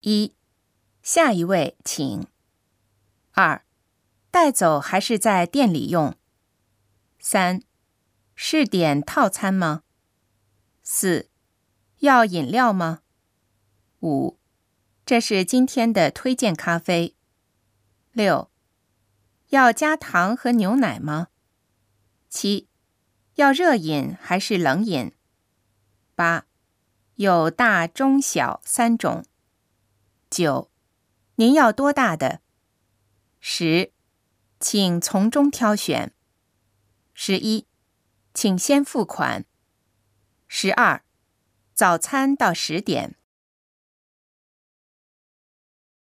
一，下一位请。二，带走还是在店里用？三，是点套餐吗？四，要饮料吗？五，这是今天的推荐咖啡。六，要加糖和牛奶吗？七，要热饮还是冷饮？八，有大、中、小三种。九，您要多大的？十，请从中挑选。十一，请先付款。十二，早餐到十点。